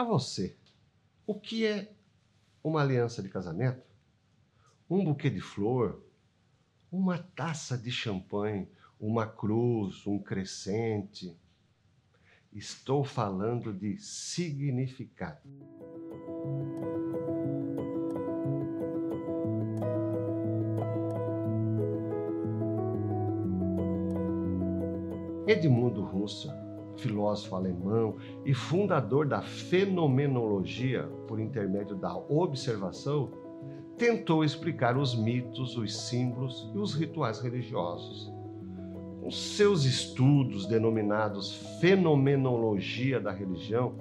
Para você, o que é uma aliança de casamento? Um buquê de flor? Uma taça de champanhe? Uma cruz? Um crescente? Estou falando de significado. Edmundo Husserl, filósofo alemão e fundador da fenomenologia por intermédio da observação, tentou explicar os mitos, os símbolos e os rituais religiosos os seus estudos denominados Fenomenologia da Religião,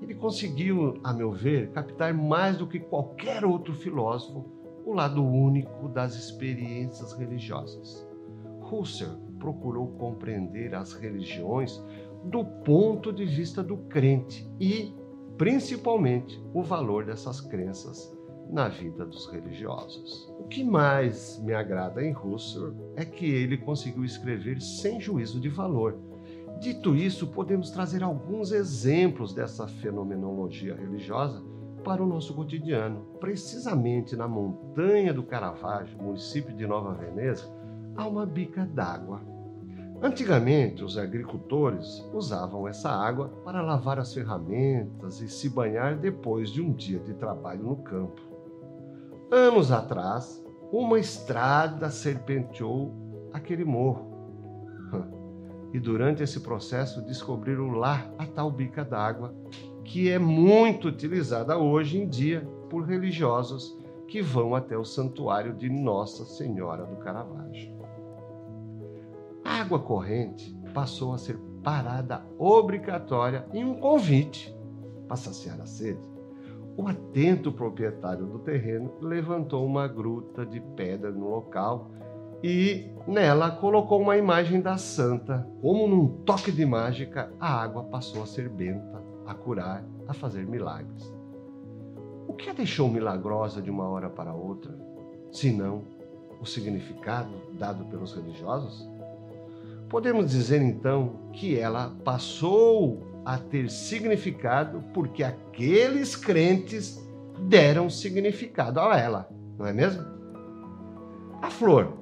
ele conseguiu, a meu ver, captar mais do que qualquer outro filósofo o lado único das experiências religiosas. Husserl procurou compreender as religiões do ponto de vista do crente e, principalmente, o valor dessas crenças na vida dos religiosos. O que mais me agrada em Husserl é que ele conseguiu escrever sem juízo de valor. Dito isso, podemos trazer alguns exemplos dessa fenomenologia religiosa para o nosso cotidiano. Precisamente na montanha do Caravaggio, município de Nova Veneza, há uma bica d'água. Antigamente, os agricultores usavam essa água para lavar as ferramentas e se banhar depois de um dia de trabalho no campo. Anos atrás, uma estrada serpenteou aquele morro. E durante esse processo descobriram lá a tal bica d'água, que é muito utilizada hoje em dia por religiosos que vão até o santuário de Nossa Senhora do Caravaggio. Água corrente passou a ser parada obrigatória em um convite para saciar a sede. O atento proprietário do terreno levantou uma gruta de pedra no local e nela colocou uma imagem da santa. Como num toque de mágica, a água passou a ser benta, a curar, a fazer milagres. O que a deixou milagrosa de uma hora para outra, senão o significado dado pelos religiosos? Podemos dizer então que ela passou a ter significado porque aqueles crentes deram significado a ela, não é mesmo? A flor.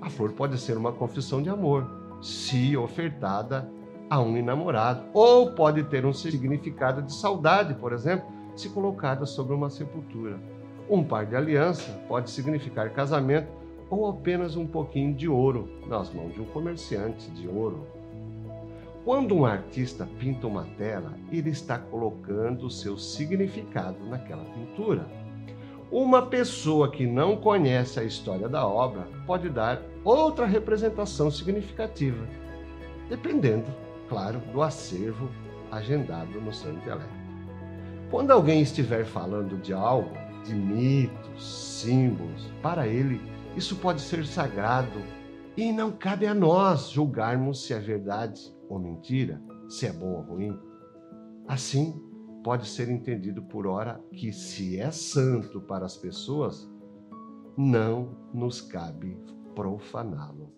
A flor pode ser uma confissão de amor, se ofertada a um enamorado, ou pode ter um significado de saudade, por exemplo, se colocada sobre uma sepultura. Um par de aliança pode significar casamento ou apenas um pouquinho de ouro nas mãos de um comerciante de ouro quando um artista pinta uma tela, ele está colocando o seu significado naquela pintura. Uma pessoa que não conhece a história da obra pode dar outra representação significativa, dependendo, claro, do acervo agendado no seu intelecto. Quando alguém estiver falando de algo, de mitos, símbolos, para ele isso pode ser sagrado e não cabe a nós julgarmos se é verdade ou mentira, se é bom ou ruim. Assim, pode ser entendido por ora que se é santo para as pessoas, não nos cabe profaná-lo.